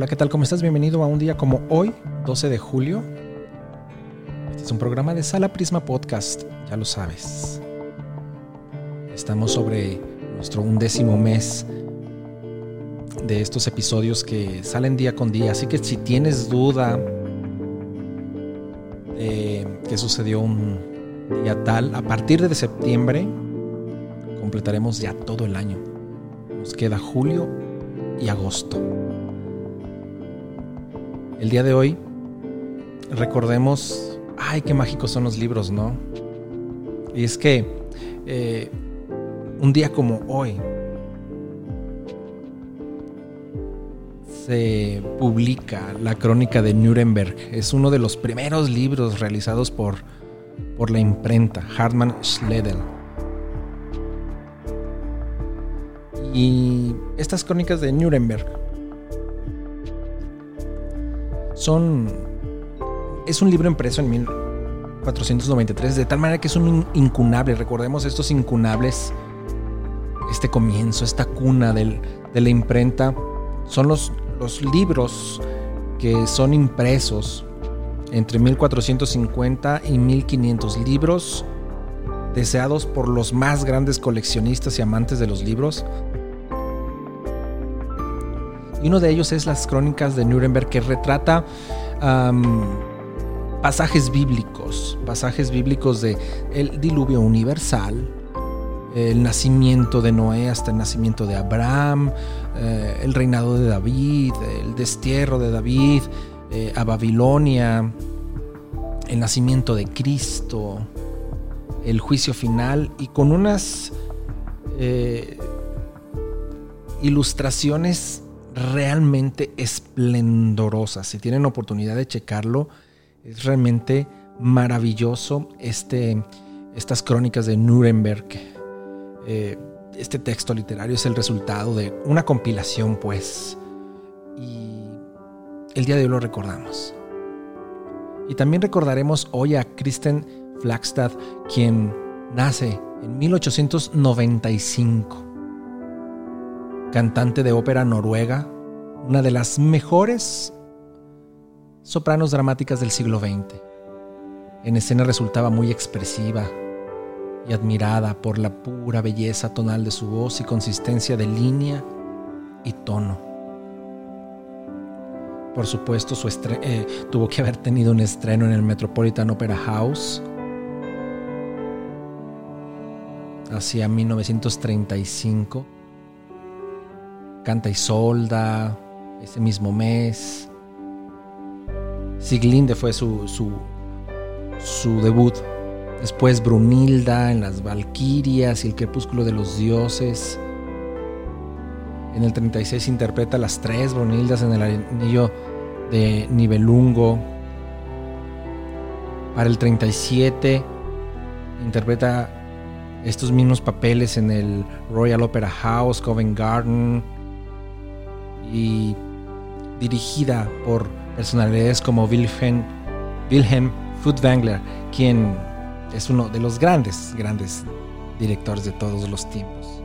Hola, ¿qué tal? ¿Cómo estás? Bienvenido a un día como hoy, 12 de julio. Este es un programa de Sala Prisma Podcast, ya lo sabes. Estamos sobre nuestro undécimo mes de estos episodios que salen día con día, así que si tienes duda de qué sucedió un día tal, a partir de septiembre completaremos ya todo el año. Nos queda julio y agosto. El día de hoy recordemos, ay, qué mágicos son los libros, ¿no? Y es que eh, un día como hoy se publica la crónica de Nuremberg. Es uno de los primeros libros realizados por, por la imprenta, Hartmann Schledel. Y estas crónicas de Nuremberg son... Es un libro impreso en 1493, de tal manera que es un incunable. Recordemos estos incunables, este comienzo, esta cuna de la imprenta. Son los, los libros que son impresos entre 1450 y 1500 libros deseados por los más grandes coleccionistas y amantes de los libros y uno de ellos es las crónicas de Nuremberg que retrata pasajes bíblicos, pasajes bíblicos de el diluvio universal, el nacimiento de Noé hasta el nacimiento de Abraham, eh, el reinado de David, el destierro de David eh, a Babilonia, el nacimiento de Cristo, el juicio final y con unas eh, ilustraciones realmente esplendorosa. Si tienen oportunidad de checarlo, es realmente maravilloso este, estas crónicas de Nuremberg. Eh, este texto literario es el resultado de una compilación, pues, y el día de hoy lo recordamos. Y también recordaremos hoy a Kristen Flagstad, quien nace en 1895 cantante de ópera noruega, una de las mejores sopranos dramáticas del siglo XX. En escena resultaba muy expresiva y admirada por la pura belleza tonal de su voz y consistencia de línea y tono. Por supuesto, su eh, tuvo que haber tenido un estreno en el Metropolitan Opera House hacia 1935 Canta y Solda, ese mismo mes. Siglinde fue su, su, su debut. Después Brunilda en Las Valquirias y El Crepúsculo de los Dioses. En el 36 interpreta las tres Brunildas en el anillo de Nibelungo. Para el 37 interpreta estos mismos papeles en el Royal Opera House, Covent Garden, y dirigida por personalidades como Wilhelm, Wilhelm Furtwängler, quien es uno de los grandes, grandes directores de todos los tiempos.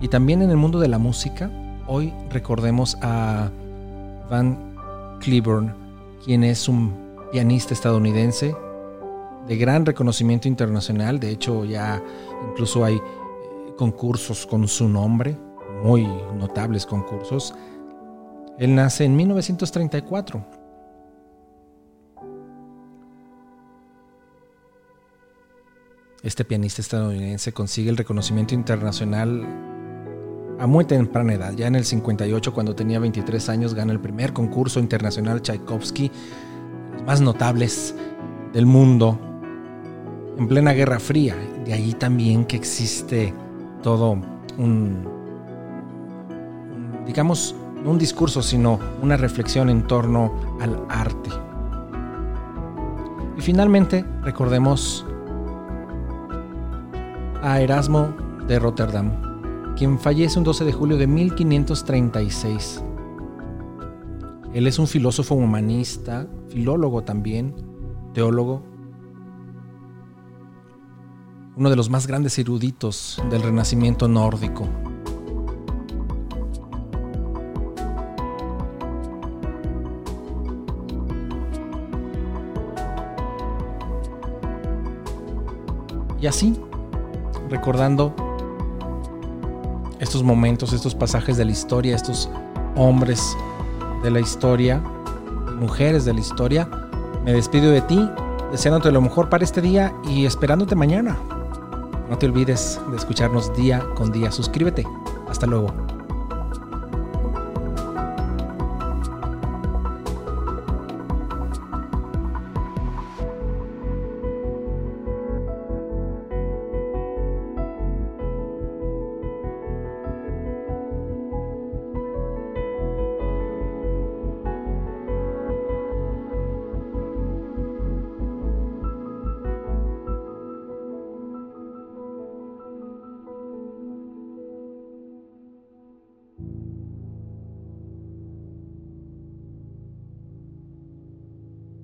Y también en el mundo de la música, hoy recordemos a Van Cliburn, quien es un pianista estadounidense de gran reconocimiento internacional. De hecho, ya incluso hay eh, concursos con su nombre muy notables concursos. Él nace en 1934. Este pianista estadounidense consigue el reconocimiento internacional a muy temprana edad. Ya en el 58, cuando tenía 23 años, gana el primer concurso internacional Tchaikovsky, los más notables del mundo, en plena Guerra Fría. De ahí también que existe todo un digamos, no un discurso, sino una reflexión en torno al arte. Y finalmente, recordemos a Erasmo de Rotterdam, quien fallece un 12 de julio de 1536. Él es un filósofo humanista, filólogo también, teólogo, uno de los más grandes eruditos del Renacimiento nórdico. Y así, recordando estos momentos, estos pasajes de la historia, estos hombres de la historia, mujeres de la historia, me despido de ti, deseándote lo mejor para este día y esperándote mañana. No te olvides de escucharnos día con día. Suscríbete. Hasta luego.